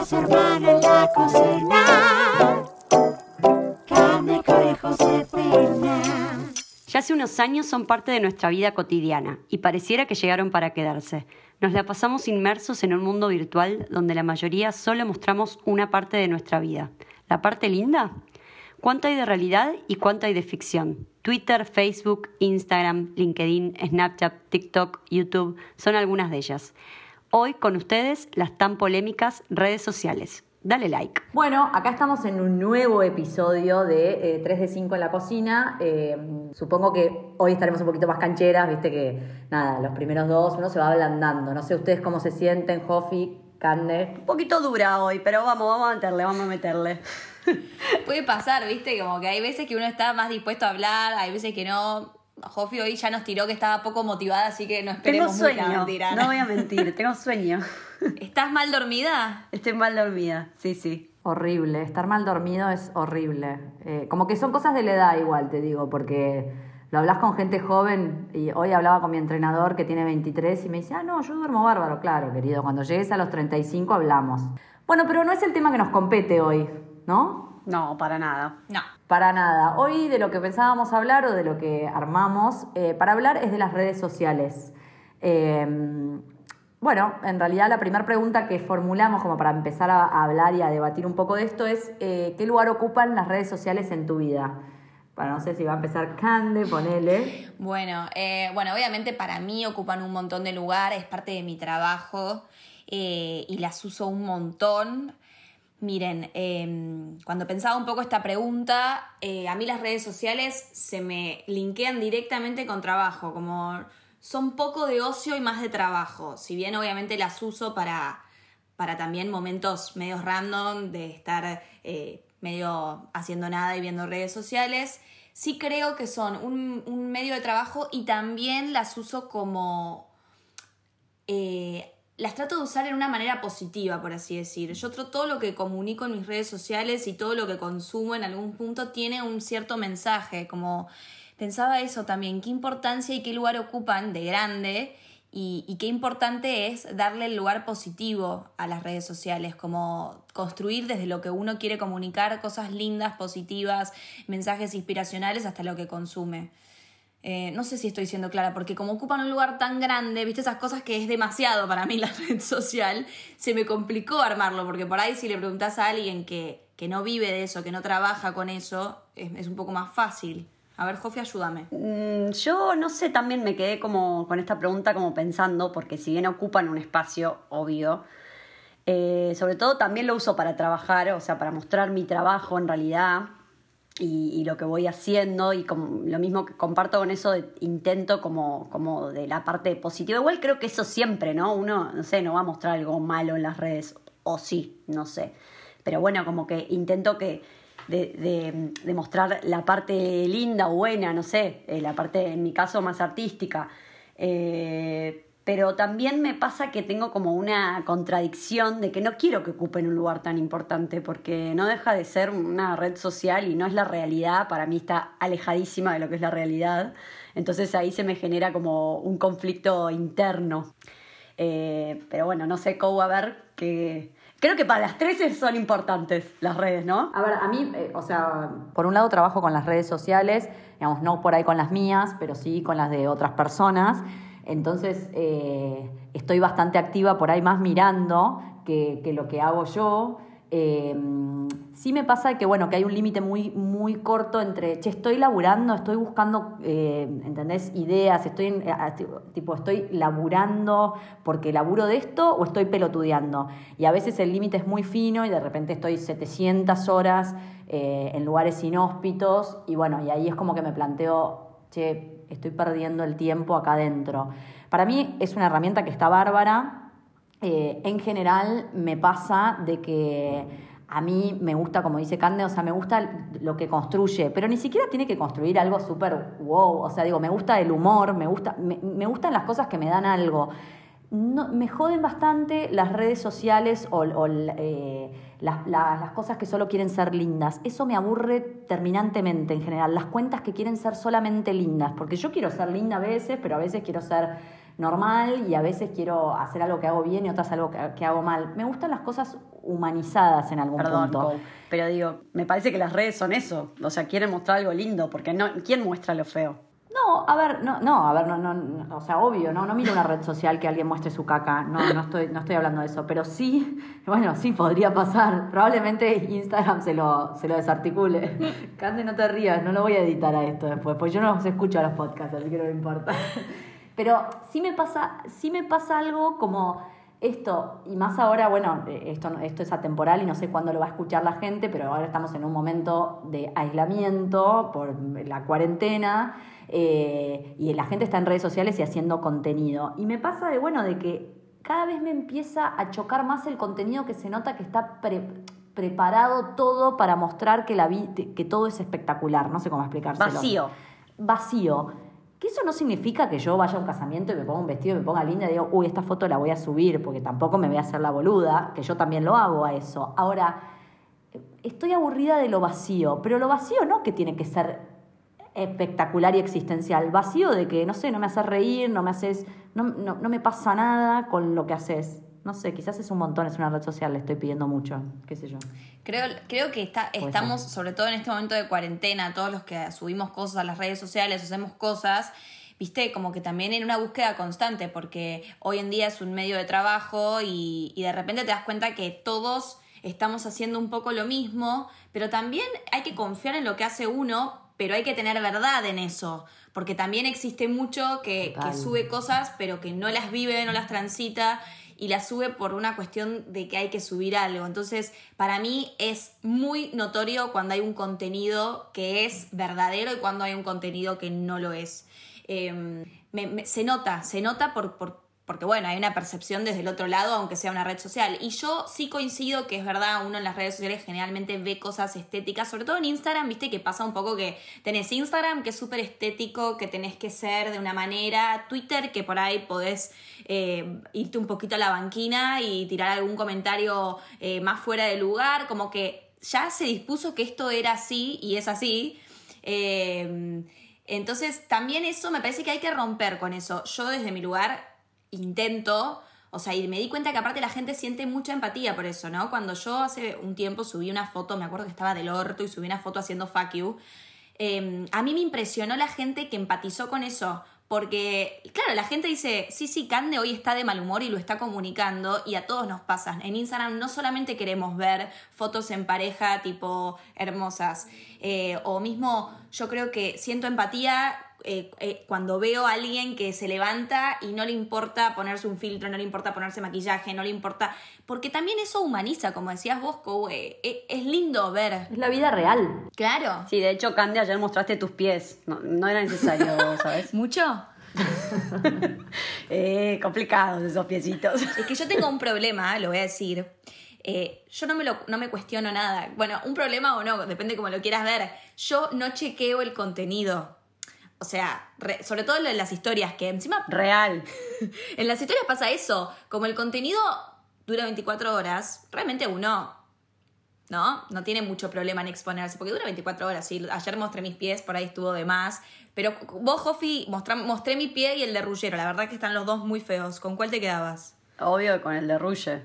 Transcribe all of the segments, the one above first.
en la cocina. Josefina. Ya hace unos años son parte de nuestra vida cotidiana y pareciera que llegaron para quedarse. Nos la pasamos inmersos en un mundo virtual donde la mayoría solo mostramos una parte de nuestra vida. ¿La parte linda? ¿Cuánto hay de realidad y cuánto hay de ficción? Twitter, Facebook, Instagram, LinkedIn, Snapchat, TikTok, YouTube son algunas de ellas. Hoy con ustedes las tan polémicas redes sociales. Dale like. Bueno, acá estamos en un nuevo episodio de eh, 3 de 5 en la cocina. Eh, supongo que hoy estaremos un poquito más cancheras, viste que nada, los primeros dos uno se va ablandando. No sé ustedes cómo se sienten, Jofi, Cande. Un poquito dura hoy, pero vamos, vamos a meterle, vamos a meterle. Puede pasar, viste, como que hay veces que uno está más dispuesto a hablar, hay veces que no. Jofi hoy ya nos tiró que estaba poco motivada, así que no Tengo esperemos mucha sueño, mentira. no voy a mentir, tengo sueño. ¿Estás mal dormida? Estoy mal dormida, sí, sí. Horrible, estar mal dormido es horrible. Eh, como que son cosas de la edad igual, te digo, porque lo hablas con gente joven y hoy hablaba con mi entrenador que tiene 23 y me dice, ah, no, yo duermo bárbaro, claro, querido, cuando llegues a los 35 hablamos. Bueno, pero no es el tema que nos compete hoy, ¿no? No, para nada. No. Para nada. Hoy de lo que pensábamos hablar o de lo que armamos eh, para hablar es de las redes sociales. Eh, bueno, en realidad la primera pregunta que formulamos como para empezar a, a hablar y a debatir un poco de esto es eh, ¿qué lugar ocupan las redes sociales en tu vida? Bueno, no sé si va a empezar Cande, ponele. Bueno, eh, bueno, obviamente para mí ocupan un montón de lugar, es parte de mi trabajo eh, y las uso un montón. Miren, eh, cuando pensaba un poco esta pregunta, eh, a mí las redes sociales se me linkean directamente con trabajo, como son poco de ocio y más de trabajo, si bien obviamente las uso para, para también momentos medios random de estar eh, medio haciendo nada y viendo redes sociales, sí creo que son un, un medio de trabajo y también las uso como eh, las trato de usar en una manera positiva, por así decir. Yo todo lo que comunico en mis redes sociales y todo lo que consumo en algún punto tiene un cierto mensaje, como pensaba eso también, qué importancia y qué lugar ocupan de grande y, y qué importante es darle el lugar positivo a las redes sociales, como construir desde lo que uno quiere comunicar cosas lindas, positivas, mensajes inspiracionales hasta lo que consume. Eh, no sé si estoy siendo clara, porque como ocupan un lugar tan grande, viste esas cosas que es demasiado para mí la red social, se me complicó armarlo, porque por ahí si le preguntas a alguien que, que no vive de eso, que no trabaja con eso, es, es un poco más fácil. A ver, Jofi, ayúdame. Mm, Yo no sé, también me quedé como con esta pregunta como pensando, porque si bien ocupan un espacio, obvio, eh, sobre todo también lo uso para trabajar, o sea, para mostrar mi trabajo en realidad y, lo que voy haciendo y lo mismo que comparto con eso, de, intento como, como de la parte positiva. Igual creo que eso siempre, ¿no? Uno, no sé, no va a mostrar algo malo en las redes, o sí, no sé. Pero bueno, como que intento que de mostrar la parte linda o buena, no sé, eh, la parte, en mi caso, más artística. Eh, pero también me pasa que tengo como una contradicción de que no quiero que ocupen un lugar tan importante porque no deja de ser una red social y no es la realidad, para mí está alejadísima de lo que es la realidad, entonces ahí se me genera como un conflicto interno. Eh, pero bueno, no sé cómo a ver que... Creo que para las tres son importantes las redes, ¿no? A ver, a mí, eh, o sea, por un lado trabajo con las redes sociales, digamos, no por ahí con las mías, pero sí con las de otras personas. Entonces, eh, estoy bastante activa por ahí más mirando que, lo que hago yo. Eh, sí me pasa que, bueno, que hay un límite muy, muy corto entre, che, estoy laburando, estoy buscando, eh, ¿entendés? Ideas, estoy, tipo, estoy laburando porque laburo de esto o estoy pelotudeando. Y a veces el límite es muy fino y de repente estoy 700 horas eh, en lugares inhóspitos y bueno, y ahí es como que me planteo, che, estoy perdiendo el tiempo acá adentro. Para mí es una herramienta que está bárbara, eh, en general me pasa de que a mí me gusta, como dice Cande, o sea, me gusta lo que construye, pero ni siquiera tiene que construir algo súper wow, o sea, digo, me gusta el humor, me, gusta, me, me gustan las cosas que me dan algo. No, me joden bastante las redes sociales o, o, eh, las, las, las cosas que solo quieren ser lindas. Eso me aburre terminantemente en general. Las cuentas que quieren ser solamente lindas. Porque yo quiero ser linda a veces, pero a veces quiero ser, normal y a veces quiero hacer algo que hago bien y otras algo que, hago mal. Me gustan las cosas humanizadas en algún Perdón, punto. Pero digo, me parece que las redes son eso. O sea, quieren mostrar algo lindo, porque no, ¿quién muestra lo feo? No, a ver, no, no, a ver, no, no, no, o sea, obvio, no, no miro una red social que alguien muestre su caca, no, no estoy, no estoy hablando de eso, pero sí, bueno, sí podría pasar, probablemente Instagram se lo, se lo desarticule. Cande, no te rías, no lo voy a editar a esto después, pues yo no los escucho a los podcasts, así que no me importa. Pero sí me pasa, sí me pasa algo como esto, y más ahora, bueno, eh, esto, esto es atemporal y no sé cuándo lo va a escuchar la gente, pero ahora estamos en un momento de aislamiento por la cuarentena eh, y la gente está en redes sociales y haciendo contenido. Y me pasa de, bueno, de que cada vez me empieza a chocar más el contenido que se nota que está pre- preparado todo para mostrar que, la vi- que todo es espectacular, no sé cómo explicárselo Vacío. vacío. Que eso no significa que yo vaya a un casamiento y me ponga un vestido y me ponga linda y digo, uy, esta foto la voy a subir, porque tampoco me voy a hacer la boluda, que yo también lo hago a eso. Ahora, estoy aburrida de lo vacío, pero lo vacío no que tiene que ser espectacular y existencial, vacío de que, no sé, no me haces reír, no me haces, no, no, no me pasa nada con lo que haces. No sé, quizás es un montón, es una red social, le estoy pidiendo mucho, qué sé yo. Creo, creo que está, estamos, sobre todo en este momento de cuarentena, todos los que subimos cosas a las redes sociales, hacemos cosas, viste, como que también en una búsqueda constante, porque hoy en día es un medio de trabajo y, y de repente te das cuenta que todos estamos haciendo un poco lo mismo, pero también hay que confiar en lo que hace uno, pero hay que tener verdad en eso, porque también existe mucho que, que sube cosas, pero que no las vive, no las transita y las sube por una cuestión de que hay que subir algo. Entonces, para mí es muy notorio cuando hay un contenido que es verdadero y cuando hay un contenido que no lo es. Me- se nota, se nota por- porque, bueno, hay una percepción desde el otro lado, aunque sea una red social. Y yo sí coincido que es verdad, uno en las redes sociales generalmente ve cosas estéticas, sobre todo en Instagram, viste que pasa un poco que tenés Instagram, que es súper estético, que tenés que ser de una manera, Twitter, que por ahí podés eh, irte un poquito a la banquina y tirar algún comentario eh, más fuera de lugar, como que ya se dispuso que esto era así y es así. Eh, entonces, también eso me parece que hay que romper con eso. Yo desde mi lugar intento, o sea, y me di cuenta que aparte la gente siente mucha empatía por eso, ¿no? Cuando yo hace un tiempo subí una foto, me acuerdo que estaba del orto y subí una foto haciendo fuck you, eh, a mí me impresionó la gente que empatizó con eso. Porque, claro, la gente dice, sí, sí, Cande hoy está de mal humor y lo está comunicando y a todos nos pasa. En Instagram no solamente queremos ver fotos en pareja tipo hermosas, eh, o mismo yo creo que siento empatía eh, eh, cuando veo a alguien que se levanta y no le importa ponerse un filtro, no le importa ponerse maquillaje, no le importa... Porque también eso humaniza, como decías vos, eh, es lindo ver. Es la vida real. Claro. Sí, de hecho, Candy, ayer mostraste tus pies. No, no era necesario, ¿sabes? ¿Mucho? Eh, complicados esos piecitos. Es que yo tengo un problema, lo voy a decir. Eh, yo no me, lo, no me cuestiono nada. Bueno, un problema o no, depende como lo quieras ver. Yo no chequeo el contenido. O sea, re- sobre todo en las historias, que encima Real. en las historias pasa eso. Como el contenido dura 24 horas, realmente uno, ¿no? No tiene mucho problema en exponerse, porque dura 24 horas. Sí, ayer mostré mis pies, por ahí estuvo de más. Pero vos, Jofi, mostré mi pie y el de Rullero. La verdad que están los dos muy feos. ¿Con cuál te quedabas? Obvio con el de Ruge.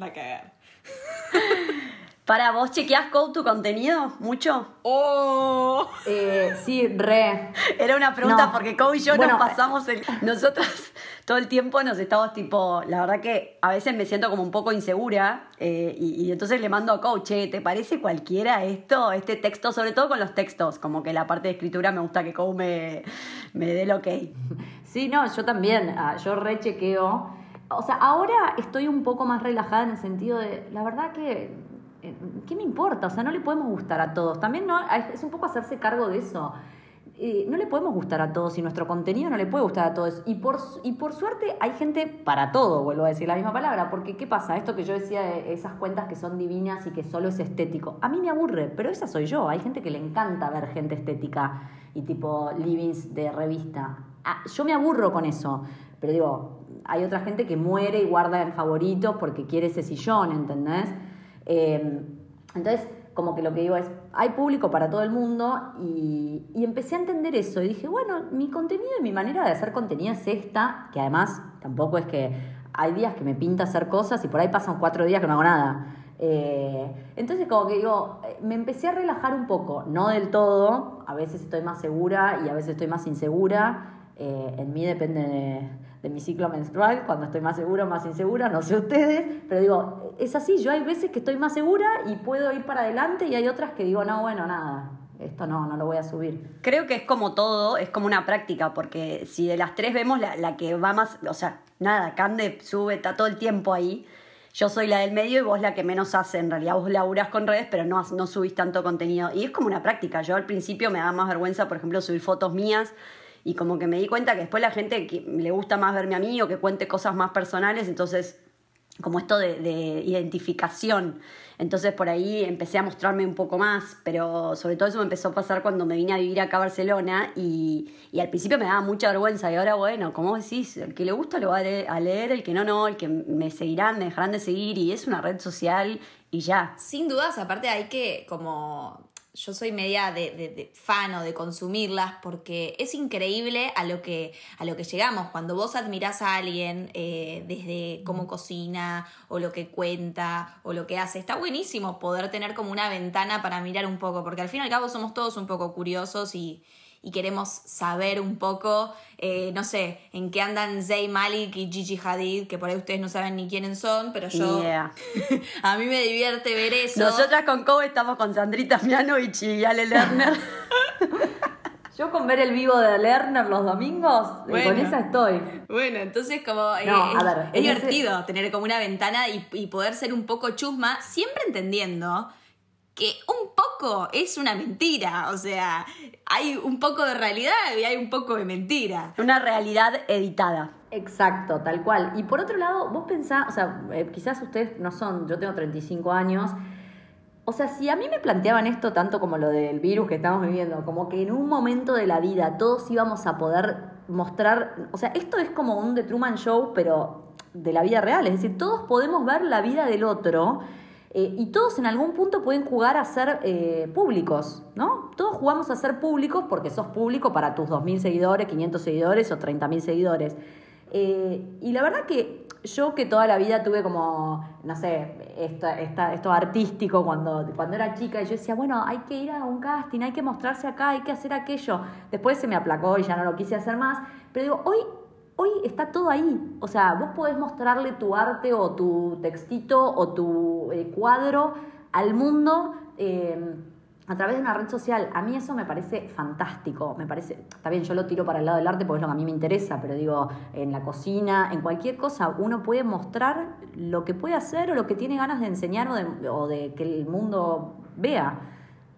Va a cagar. Para vos, ¿chequeás Code tu contenido? ¿Mucho? ¡Oh! Eh, sí, re. Era una pregunta No. porque Code y yo Bueno, nos pasamos el... Nosotros todo el tiempo nos estamos tipo... La verdad que a veces me siento como un poco insegura eh, y, y entonces le mando a Code, che, ¿te parece cualquiera esto? Este texto, sobre todo con los textos, como que la parte de escritura me gusta que Code me, me dé el ok. Sí, no, yo también, ah, yo rechequeo. O sea, ahora estoy un poco más relajada en el sentido de, la verdad que, eh, ¿qué me importa? O sea, no le podemos gustar a todos. También no, es un poco hacerse cargo de eso. Eh, no le podemos gustar a todos y nuestro contenido no le puede gustar a todos. Y por, y por suerte hay gente para todo, vuelvo a decir la misma palabra, porque ¿qué pasa? Esto que yo decía de esas cuentas que son divinas y que solo es estético, a mí me aburre, pero esa soy yo. Hay gente que le encanta ver gente estética y tipo livings de revista. Ah, yo me aburro con eso, pero digo, hay otra gente que muere y guarda en favoritos porque quiere ese sillón, ¿entendés? Eh, entonces, como que lo que digo es, hay público para todo el mundo y, y empecé a entender eso y dije, bueno, mi contenido y mi manera de hacer contenido es esta, que además tampoco es que hay días que me pinta hacer cosas y por ahí pasan cuatro días que no hago nada. Eh, entonces como que digo, eh, me empecé a relajar un poco, no del todo, a veces estoy más segura y a veces estoy más insegura, eh, en mí depende de, de mi ciclo menstrual, cuando estoy más segura más insegura, no sé ustedes, pero digo, es así, yo hay veces que estoy más segura y puedo ir para adelante y hay otras que digo, no, bueno, nada, esto no, no lo voy a subir. Creo que es como todo, es como una práctica, porque si de las tres vemos la, la que va más, o sea, nada, Cande sube, está todo el tiempo ahí. Yo soy la del medio y vos la que menos hace. En realidad vos laburás con redes, pero no, no subís tanto contenido. Y es como una práctica. Yo al principio me da más vergüenza, por ejemplo, subir fotos mías. Y como que me di cuenta que después la gente que le gusta más verme a mí o que cuente cosas más personales, entonces como esto de, de, identificación. Entonces por ahí empecé a mostrarme un poco más, pero sobre todo eso me empezó a pasar cuando me vine a vivir acá a Barcelona y, y al principio me daba mucha vergüenza y ahora bueno, como decís, el que le gusta lo va a leer, el que no, no, el que me seguirán, me dejarán de seguir y es una red social y ya. Sin dudas, aparte hay que como yo soy media de, de, de, fan o de consumirlas porque es increíble a lo que, a lo que llegamos. Cuando vos admirás a alguien eh, desde cómo cocina o lo que cuenta o lo que hace, está buenísimo poder tener como una ventana para mirar un poco, porque al fin y al cabo somos todos un poco curiosos y, y queremos saber un poco, eh, no sé, en qué andan Zayn Malik y Gigi Hadid, que por ahí ustedes no saben ni quiénes son, pero yo... Yeah. a mí me divierte ver eso. Nosotras con Kobe estamos con Sandrita Mianovich y Ale Lerner. Yo con ver el vivo de Lerner los domingos, Bueno. con esa estoy. Bueno, entonces como eh, No, a es, ver, es ese- divertido tener como una ventana y, y poder ser un poco chusma, siempre entendiendo que un poco es una mentira, o sea, hay un poco de realidad y hay un poco de mentira. Una realidad editada. Exacto, tal cual. Y por otro lado, vos pensás, o sea, eh, quizás ustedes no son, yo tengo 35 años. O sea, si a mí me planteaban esto tanto como lo del virus que estamos viviendo, como que en un momento de la vida todos íbamos a poder mostrar, o sea, esto es como un The Truman Show, pero de la vida real, es decir, todos podemos ver la vida del otro eh, y todos en algún punto pueden jugar a ser eh, públicos, ¿no? Todos jugamos a ser públicos porque sos público para tus 2.000 seguidores, 500 seguidores o 30.000 seguidores. Eh, y la verdad que yo que toda la vida tuve como, no sé, esta- esto artístico cuando, cuando era chica, y yo decía, bueno, hay que ir a un casting, hay que mostrarse acá, hay que hacer aquello. Después se me aplacó y ya no lo quise hacer más. Pero digo, hoy, hoy está todo ahí. O sea, vos podés mostrarle tu arte o tu textito o tu eh, cuadro al mundo. eh, a través de una red social. A mí eso me parece fantástico. Me parece, está bien, yo lo tiro para el lado del arte porque es lo que a mí me interesa, pero digo, en la cocina, en cualquier cosa, uno puede mostrar lo que puede hacer o lo que tiene ganas de enseñar o de, o de que el mundo vea.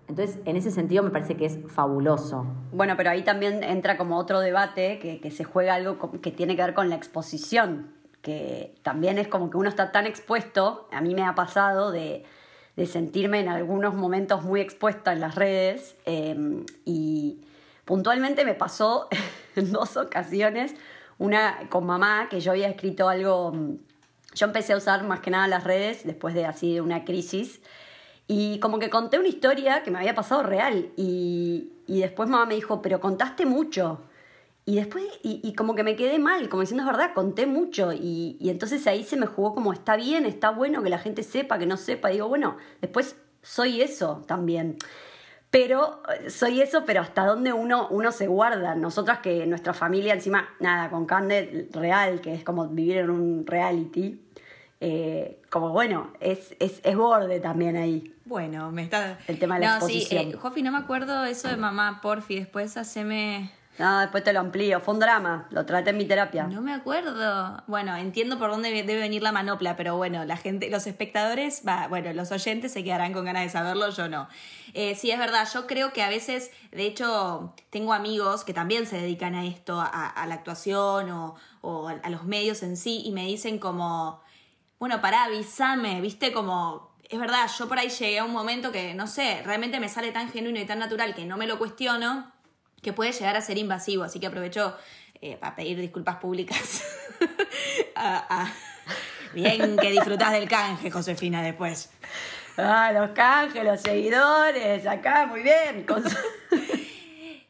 Entonces, en ese sentido me parece que es fabuloso. Bueno, pero ahí también entra como otro debate que, que se juega algo que tiene que ver con la exposición, que también es como que uno está tan expuesto, a mí me ha pasado de, de sentirme en algunos momentos muy expuesta en las redes eh, y puntualmente me pasó en dos ocasiones, una con mamá, que yo había escrito algo, yo empecé a usar más que nada las redes después de así de una crisis. Y como que conté una historia que me había pasado real. Y, y después mamá me dijo, pero contaste mucho. Y después, y, y como que me quedé mal, como diciendo es verdad, conté mucho. Y, y entonces ahí se me jugó como está bien, está bueno que la gente sepa, que no sepa. Y digo, bueno, después soy eso también. Pero eh, soy eso, pero hasta dónde uno, uno se guarda. Nosotras que nuestra familia encima, nada, con Cande real, que es como vivir en un reality. Eh, como bueno, es, es, es borde también ahí. Bueno, me está... El tema de la no, sí, exposición. eh, Jofi, no me acuerdo eso de mamá, porfi, después haceme... No, después te lo amplío. Fue un drama, lo traté en mi terapia. No me acuerdo. Bueno, entiendo por dónde debe venir la manopla, pero bueno, la gente, los espectadores, va, bueno, los oyentes se quedarán con ganas de saberlo, yo no. Eh, sí, es verdad, yo creo que a veces, de hecho, tengo amigos que también se dedican a esto, a, a la actuación o, o a los medios en sí, y me dicen como, bueno, pará, avísame, viste, como... Es verdad, yo por ahí llegué a un momento que, no sé, realmente me sale tan genuino y tan natural que no me lo cuestiono, que puede llegar a ser invasivo, así que aprovecho eh, para pedir disculpas públicas. Bien que disfrutás del canje, Josefina, después. Ah, los canjes, los seguidores, acá, muy bien.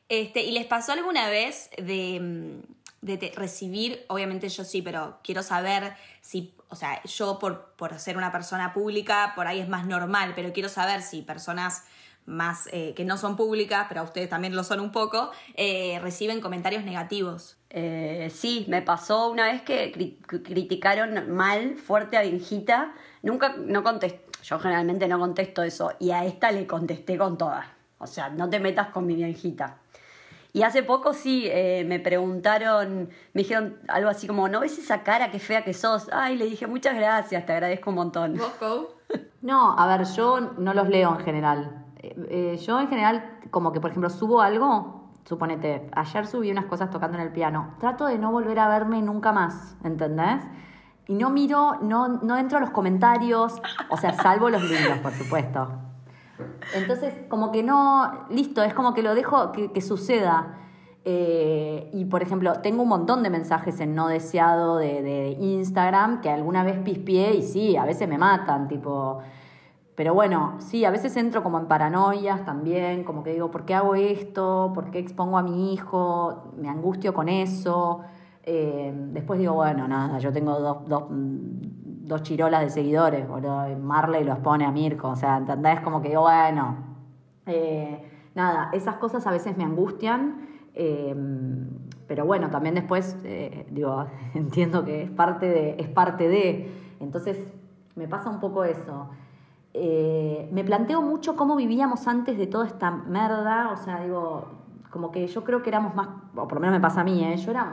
Este, ¿Y les pasó alguna vez de, mm, de recibir, obviamente yo sí, pero quiero saber si, o sea, yo por, por ser una persona pública, por ahí es más normal, pero quiero saber si personas más eh, que no son públicas, pero a ustedes también lo son un poco, eh, reciben comentarios negativos. Eh, sí, me pasó una vez que cri- cri- criticaron mal, fuerte a Benjita. Nunca, no contesté, yo generalmente no contesto eso. Y a esta le contesté con todas. O sea, no te metas con mi Benjita. Y hace poco sí, eh, me preguntaron, me dijeron algo así como, ¿no ves esa cara qué fea que sos? Ay, le dije, muchas gracias, te agradezco un montón. No, a ver, yo no los leo en general. Eh, eh, yo en general, como que por ejemplo subo algo, suponete, ayer subí unas cosas tocando en el piano. Trato de no volver a verme nunca más, ¿entendés? Y no miro, no, no entro a los comentarios, o sea, salvo los lindos, por supuesto. Entonces, como que no, listo, es como que lo dejo que, que suceda. Eh, y por ejemplo, tengo un montón de mensajes en no deseado de, de Instagram que alguna vez pispié y sí, a veces me matan, tipo. Pero bueno, sí, a veces entro como en paranoias también, como que digo, ¿por qué hago esto? ¿Por qué expongo a mi hijo? Me angustio con eso. Eh, después digo, bueno, nada, yo tengo dos, dos, dos chirolas de seguidores, boludo. Marley los pone a Mirko, o sea, ¿entendés? Como que bueno, eh, nada, esas cosas a veces me angustian, eh, pero bueno, también después, eh, digo, entiendo que es parte de, es parte de, entonces me pasa un poco eso. Eh, me planteo mucho cómo vivíamos antes de toda esta merda, o sea, digo, como que yo creo que éramos más, o por lo menos me pasa a mí, ¿eh? yo era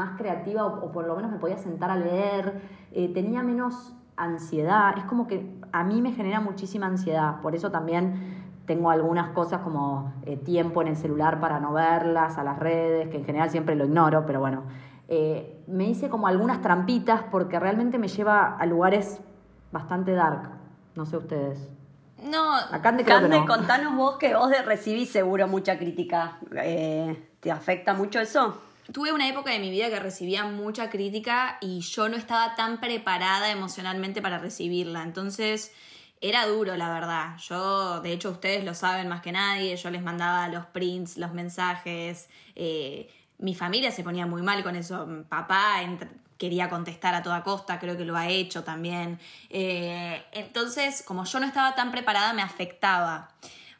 más creativa o, o por lo menos me podía sentar a leer, eh, tenía menos ansiedad, es como que a mí me genera muchísima ansiedad, por eso también tengo algunas cosas como eh, tiempo en el celular para no verlas, a las redes, que en general siempre lo ignoro, pero bueno, eh, me hice como algunas trampitas porque realmente me lleva a lugares bastante dark, no sé ustedes. No, Cande, no. contanos vos que vos recibís seguro mucha crítica. Eh, ¿Te afecta mucho eso? Tuve una época de mi vida que recibía mucha crítica y yo no estaba tan preparada emocionalmente para recibirla. Entonces era duro, la verdad. Yo, de hecho, ustedes lo saben más que nadie. Yo les mandaba los prints, los mensajes. eh, mi familia se ponía muy mal con eso. Papá quería contestar a toda costa, creo que lo ha hecho también. Eh, entonces, como yo no estaba tan preparada, me afectaba.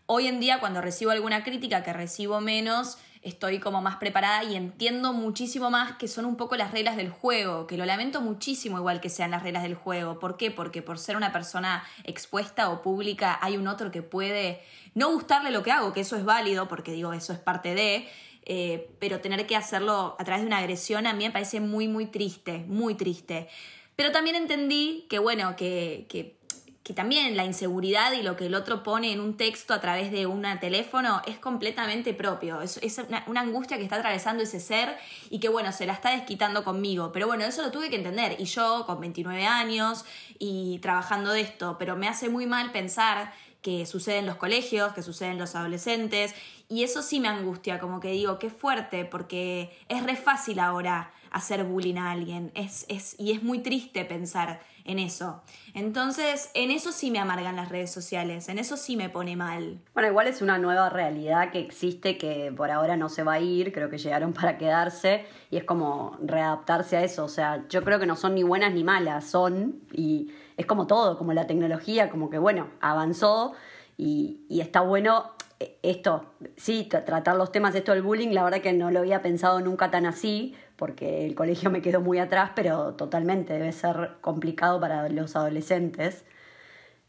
Hoy en día, cuando recibo alguna crítica, que recibo menos, estoy como más preparada y entiendo muchísimo más que son un poco las reglas del juego, que lo lamento muchísimo igual que sean las reglas del juego. ¿Por qué? Porque por ser una persona expuesta o pública hay un otro que puede no gustarle lo que hago, que eso es válido, porque digo, eso es parte de, eh, pero tener que hacerlo a través de una agresión a mí me parece muy, muy triste, muy triste. Pero también entendí que, bueno, que, que que también la inseguridad y lo que el otro pone en un texto a través de un teléfono es completamente propio. Es, es una, una angustia que está atravesando ese ser y que, bueno, se la está desquitando conmigo. Pero bueno, eso lo tuve que entender. Y yo, con 29 años y trabajando de esto, pero me hace muy mal pensar que sucede en los colegios, que sucede en los adolescentes. Y eso sí me angustia, como que digo, qué fuerte, porque es re fácil ahora hacer bullying a alguien. Es, es, y es muy triste pensar en eso. Entonces, en eso sí me amargan las redes sociales, en eso sí me pone mal. Bueno, igual es una nueva realidad que existe que por ahora no se va a ir, creo que llegaron para quedarse y es como readaptarse a eso, o sea, yo creo que no son ni buenas ni malas, son y es como todo, como la tecnología, como que bueno, avanzó y, y está bueno eh, esto, sí, tra- tratar los temas, esto del bullying, la verdad que no lo había pensado nunca tan así, porque el colegio me quedó muy atrás, pero totalmente debe ser complicado para los adolescentes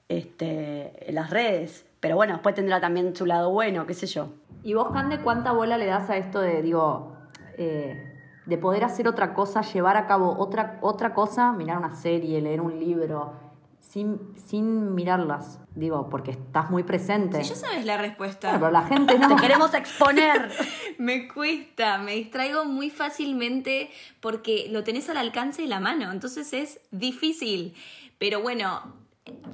este, las redes. Pero bueno, después tendrá también su lado bueno, qué sé yo. ¿Y vos, Cande, cuánta bola le das a esto de, digo, eh, de poder hacer otra cosa, llevar a cabo otra, otra cosa, mirar una serie, leer un libro, sin, sin mirarlas? Digo, porque estás muy presente. Si ya sabes la respuesta. Pero la gente no. Te queremos exponer. Me cuesta, me distraigo muy fácilmente porque lo tenés al alcance de la mano, entonces es difícil. Pero bueno,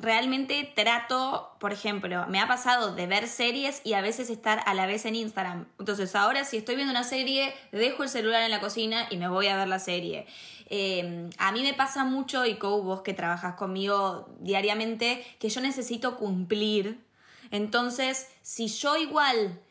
realmente trato, por ejemplo, me ha pasado de ver series y a veces estar a la vez en Instagram. Entonces ahora si estoy viendo una serie, dejo el celular en la cocina y me voy a ver la serie. Eh, a mí me pasa mucho, y Kou, vos que trabajas conmigo diariamente, que yo necesito cumplir. Entonces, si yo igual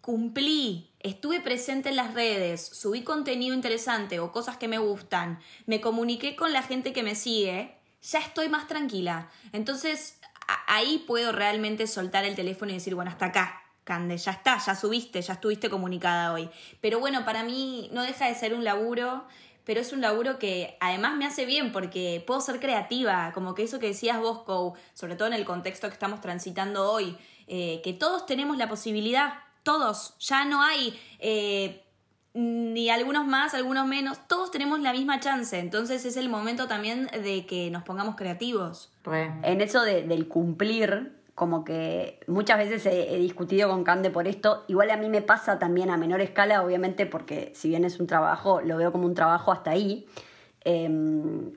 cumplí, estuve presente en las redes, subí contenido interesante o cosas que me gustan, me comuniqué con la gente que me sigue, ya estoy más tranquila. Entonces, ahí puedo realmente soltar el teléfono y decir, bueno, hasta acá, Cande, ya está, ya subiste, ya estuviste comunicada hoy. Pero bueno, para mí no deja de ser un laburo, pero es un laburo que además me hace bien porque puedo ser creativa, como que eso que decías vos, Kou, sobre todo en el contexto que estamos transitando hoy, eh, que todos tenemos la posibilidad, todos, ya no hay... Eh, ni algunos más, algunos menos, todos tenemos la misma chance, entonces es el momento también de que nos pongamos creativos. En eso del cumplir, como que muchas veces he, discutido con Cande por esto, igual a mí me pasa también a menor escala, obviamente, porque si bien es un trabajo, lo veo como un trabajo hasta ahí. Em,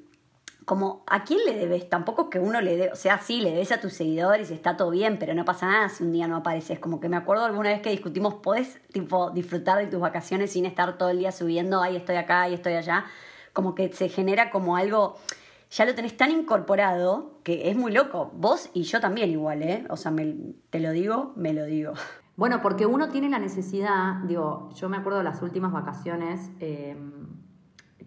como a quién le debes, tampoco que uno le dé, o sea, sí, le debes a tus seguidores y está todo bien, pero no pasa nada si un día no apareces. Como que me acuerdo alguna vez que discutimos, ¿podés tipo disfrutar de tus vacaciones sin estar todo el día subiendo, ahí estoy acá, ahí estoy allá? Como que se genera como algo, ya lo tenés tan incorporado que es muy loco. Vos y yo también igual, ¿eh? O sea, me, te lo digo, me lo digo. Bueno, porque uno tiene la necesidad, digo, yo me acuerdo de las últimas vacaciones. Eh,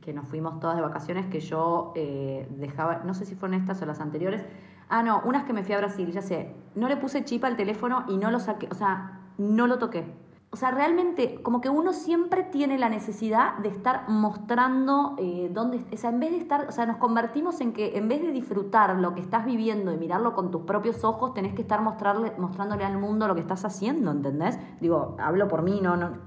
que nos fuimos todas de vacaciones, que yo eh, dejaba, no sé si fueron estas o las anteriores. Ah, no, unas que me fui a Brasil, ya sé. No le puse chip al teléfono y no lo saqué, o sea, no lo toqué. O sea, realmente, como que uno siempre tiene la necesidad de estar mostrando eh, dónde, o sea, en vez de estar, o sea, nos convertimos en que en vez de disfrutar lo que estás viviendo y mirarlo con tus propios ojos, tenés que estar mostrarle, mostrándole al mundo lo que estás haciendo, ¿entendés? Digo, hablo por mí, no, no.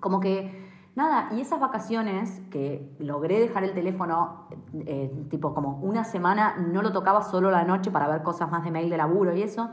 Como que Nada, y esas vacaciones que logré dejar el teléfono, eh, tipo como una semana, no lo tocaba solo la noche para ver cosas más de mail de laburo y eso,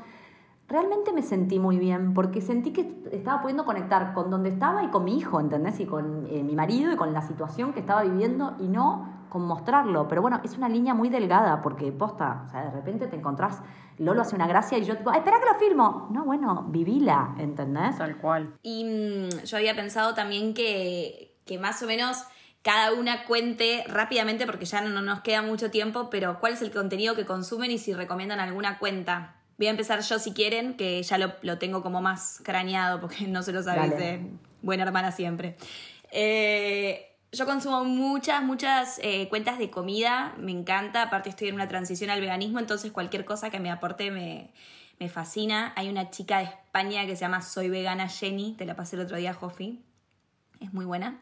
realmente me sentí muy bien porque sentí que estaba pudiendo conectar con donde estaba y con mi hijo, ¿entendés? Y con eh, mi marido y con la situación que estaba viviendo y no con mostrarlo. Pero bueno, es una línea muy delgada porque posta, o sea, de repente te encontrás Lolo hace una gracia y yo tipo, espera que lo filmo. No, bueno, vivila, ¿entendés? Tal cual. Y mm, yo había pensado también que, que más o menos cada una cuente rápidamente, porque ya no, nos queda mucho tiempo, pero cuál es el contenido que consumen y si recomiendan alguna cuenta. Voy a empezar yo si quieren, que ya lo, lo tengo como más craneado, porque no se lo sabéis de buena hermana siempre. Eh, yo consumo muchas, muchas eh, cuentas de comida, me encanta, aparte estoy en una transición al veganismo, entonces cualquier cosa que me aporte me, fascina. Hay una chica de España que se llama Soy Vegana Jenny, te la pasé el otro día, Jofi, es muy buena.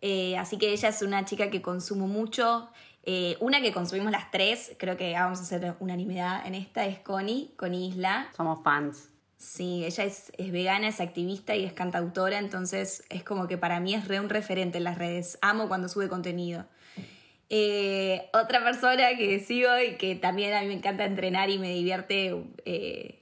Eh, así que ella es una chica que consumo mucho. Eh, una que consumimos las tres, creo que vamos a hacer unanimidad en esta, es Connie, con Isla. Somos fans. Sí, ella es, vegana, es activista y es cantautora, entonces es como que para mí es re un referente en las redes. Amo cuando sube contenido. Eh, otra persona que sigo y que también a mí me encanta entrenar y me divierte eh,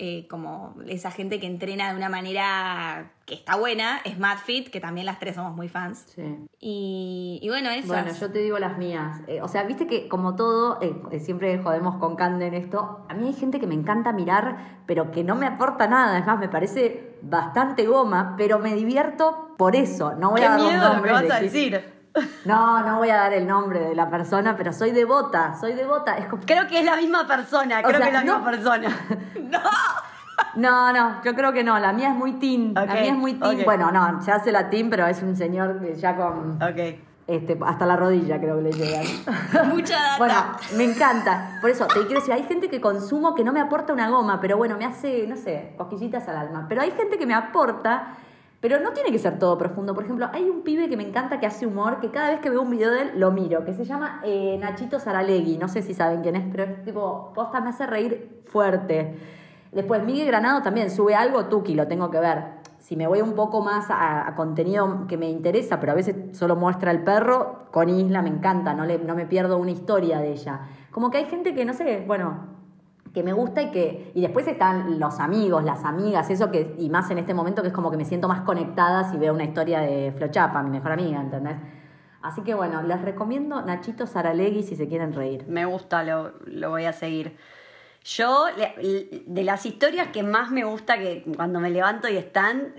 eh, como esa gente que entrena de una manera que está buena, es MadFit, que también las tres somos muy fans. Sí. Y, bueno, eso. Bueno, yo te digo las mías. Eh, o sea, viste que como todo, eh, siempre jodemos con Cande en esto, a mí hay gente que me encanta mirar, pero que no me aporta nada. Es más, me parece bastante goma, pero me divierto por eso. No voy a dar miedo lo que vas a decir. No, no voy a dar el nombre de la persona, pero soy devota, soy devota. Es Creo que es la misma persona, creo que es la misma persona. ¡No! No, no, yo creo que no. La mía es muy teen. la mía es muy teen. Bueno, no, se hace la teen, pero es un señor ya con. Ok. Este, hasta la rodilla creo que le llegan. Mucha data. Bueno, me encanta. Por eso, te quiero decir, hay gente que consumo que no me aporta una goma, pero bueno, me hace, no sé, cosquillitas al alma. Pero hay gente que me aporta pero no tiene que ser todo profundo. Por ejemplo, hay un pibe que me encanta que hace humor, que cada vez que veo un video de él lo miro, que se llama eh, Nachito Saralegui. No sé si saben quién es, pero es tipo, posta me hace reír fuerte. Después, Miguel Granado también sube algo, Tuki, lo tengo que ver. Si me voy un poco más a, contenido que me interesa, pero a veces solo muestra el perro, con Isla me encanta, no, le, no me pierdo una historia de ella. Como que hay gente que, no sé, bueno, que me gusta y que y después están los amigos, las amigas, eso que y más en este momento que es como que me siento más conectada si veo una historia de Flochapa, mi mejor amiga, ¿entendés? Así que bueno, les recomiendo Nachito Saralegui si se quieren reír. Me gusta, lo, lo voy a seguir. Yo, de las historias que más me gusta, que cuando me levanto y están,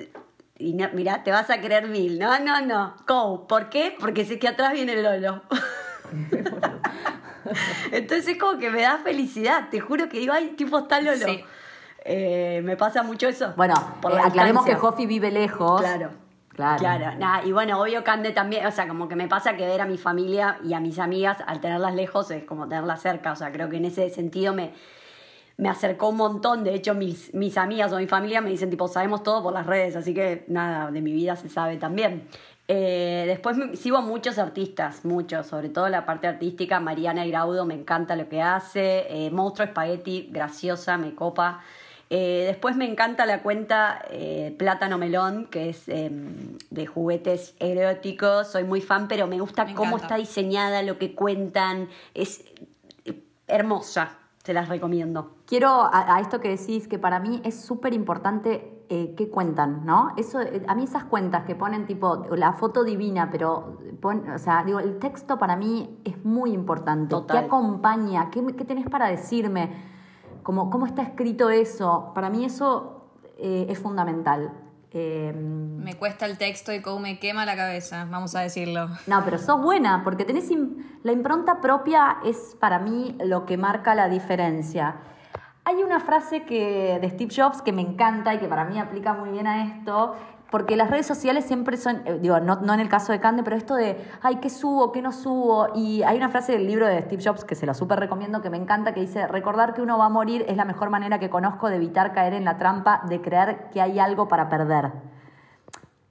y no- mirá, te vas a creer mil. No, no, no. Go. ¿Por qué? Porque sé que atrás viene Lolo. Entonces como que me da felicidad. Te juro que digo, ay, tipo está Lolo. Sí. Eh, me pasa mucho eso. Bueno, Por eh, la aclaremos que. Jofi vive lejos. Claro. Claro. Claro, nada, y bueno, obvio Cande también, o sea, como que me pasa que ver a mi familia y a mis amigas al tenerlas lejos es como tenerlas cerca, o sea, creo que en ese sentido me, me acercó un montón, de hecho mis, mis amigas o mi familia me dicen tipo, sabemos todo por las redes, así que nada, de mi vida se sabe también. Eh, después me- sigo muchos artistas, muchos, sobre todo la parte artística, Mariana Graudo me encanta lo que hace, eh, Monstruo Spaghetti, graciosa, me copa. Eh, después me encanta la cuenta eh, Plátano Melón, que es eh, de juguetes eróticos. Soy muy fan, pero me gusta Me cómo está diseñada, lo que cuentan. Es hermosa, se las recomiendo. Quiero a, a esto que decís, que para mí es súper importante eh, qué cuentan, ¿no? Eso, eh, a mí esas cuentas que ponen tipo la foto divina, pero, pon- o sea, digo, el texto para mí es muy importante. Total. ¿Qué acompaña? ¿Qué, qué tenés para decirme? ¿Cómo, ¿Cómo está escrito eso? Para mí eso eh, es fundamental. Eh, Me cuesta el texto y cómo me quema la cabeza, vamos a decirlo. no, pero sos buena, porque tenés la impronta propia es para mí lo que marca la diferencia. Hay una frase que, de Steve Jobs que me encanta y que para mí aplica muy bien a esto, porque las redes sociales siempre son, eh, digo, no, no en el caso de Cande, pero esto de, ay, ¿qué subo? ¿Qué no subo? Y hay una frase del libro de Steve Jobs que se la súper recomiendo, que me encanta, que dice, recordar que uno va a morir es la mejor manera que conozco de evitar caer en la trampa de creer que hay algo para perder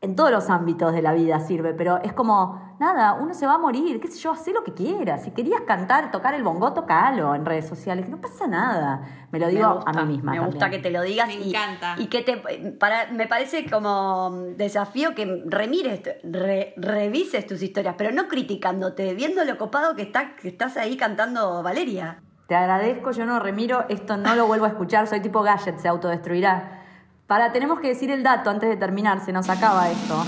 en todos los ámbitos de la vida sirve, pero es como, nada, uno se va a morir, qué sé yo, haz lo que quieras. Si querías cantar, tocar el bongo, tocalo en redes sociales, no pasa nada. Me lo digo Me gusta, a mí misma. Me también. gusta que te lo digas. Me y, encanta. Y que te. Para, me parece como desafío que remires, re- revises tus historias, pero no criticándote, viendo lo copado que, está, que estás ahí cantando Valeria. Te agradezco, yo no remiro, esto no lo vuelvo a escuchar, soy tipo gadget, se autodestruirá. Para, tenemos que decir el dato antes de terminar, se nos acaba esto.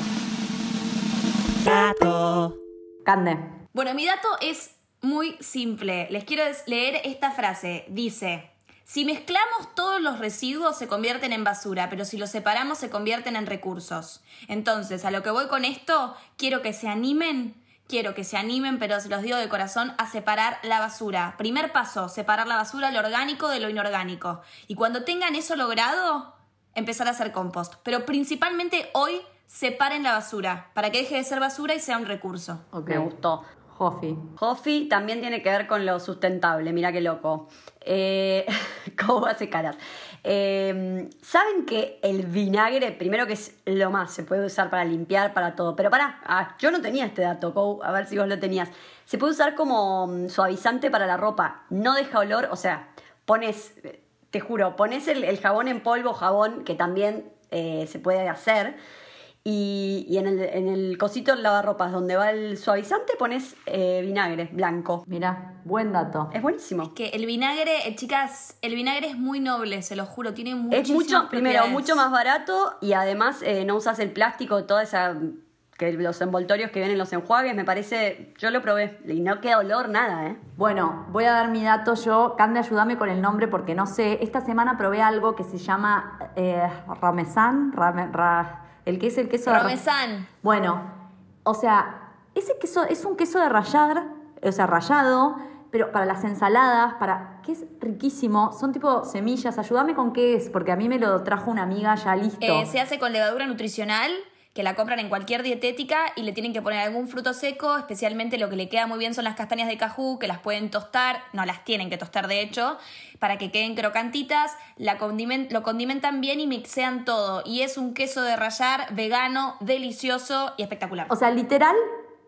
Dato. Cande. Bueno, mi dato es muy simple. Les quiero leer esta frase. Dice, si mezclamos todos los residuos se convierten en basura, pero si los separamos se convierten en recursos. Entonces, a lo que voy con esto, quiero que se animen, quiero que se animen, pero se los digo de corazón, a separar la basura. Primer paso, separar la basura, lo orgánico de lo inorgánico. Y cuando tengan eso logrado, empezar a hacer compost. Pero principalmente hoy, separen la basura, para que deje de ser basura y sea un recurso. Ok. Me gustó. Jofi. Jofi también tiene que ver con lo sustentable, mira qué loco. Eh, ¿Cómo hace caras? Eh, ¿Saben que el vinagre, primero que es lo más, se puede usar para limpiar, para todo? Pero pará, ah, yo no tenía este dato, Kou, a ver si vos lo tenías. Se puede usar como mm, suavizante para la ropa, no deja olor, o sea, pones, eh, te juro, pones el, el jabón en polvo, jabón, que también eh, se puede hacer. Y, y en, el, en el cosito del lavarropas donde va el suavizante pones eh, vinagre blanco. Mira, buen dato. Es buenísimo. Que el vinagre, eh, chicas, el vinagre es muy noble, se lo juro, tiene Es muchísimas mucho, primero, mucho más barato y además eh, no usas el plástico, toda esa que los envoltorios que vienen en los enjuagues, me parece, yo lo probé y no queda olor, nada, ¿eh? Bueno, voy a dar mi dato yo. Cande, ayúdame con el nombre porque no sé. Esta semana probé algo que se llama eh, ramesan, rame- ra- el que es el queso de. Bueno, o sea, ese queso es un queso de rallar, o sea, rallado, pero para las ensaladas, para que es riquísimo. Son tipo semillas. Ayúdame con qué es, porque a mí me lo trajo una amiga ya listo. Eh, se hace con levadura nutricional, que la compran en cualquier dietética y le tienen que poner algún fruto seco, especialmente lo que le queda muy bien son las castañas de cajú, que las pueden tostar, no las tienen que tostar de hecho, para que queden crocantitas, la lo condimentan bien y mixean todo. Y es un queso de rallar vegano, delicioso y espectacular. O sea, literal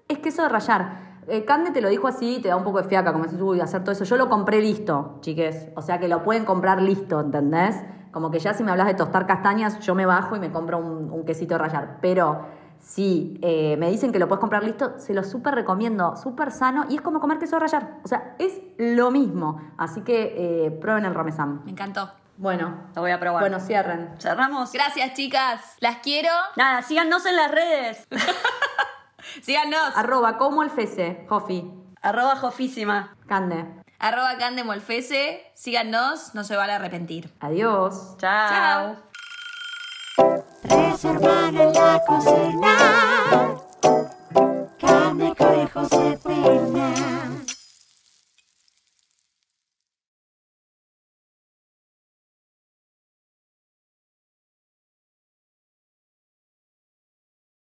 es queso de rallar. Eh, Cande te lo dijo así, te da un poco de fiaca, como decís, uy, hacer todo eso. Yo lo compré listo, chiques. O sea que lo pueden comprar listo, ¿entendés? Como que ya si me hablas de tostar castañas, yo me bajo y me compro un, un quesito de rallar. Pero si eh, me dicen que lo puedes comprar listo, se lo súper recomiendo. Súper sano y es como comer queso de rallar. O sea, es lo mismo. Así que eh, prueben el ramesán. Me encantó. Bueno, Lo voy a probar. bueno, cierren. cerramos. Gracias, chicas. Las quiero. Nada, síganos en las redes. Síganos. Arroba como el fese, Jofi, Arroba jofísima. Cande. Arroba Candemolfese. Síganos, no se van a arrepentir. Adiós. Chao. Chao. Tres hermanas en la cocina. Carne con Josefina.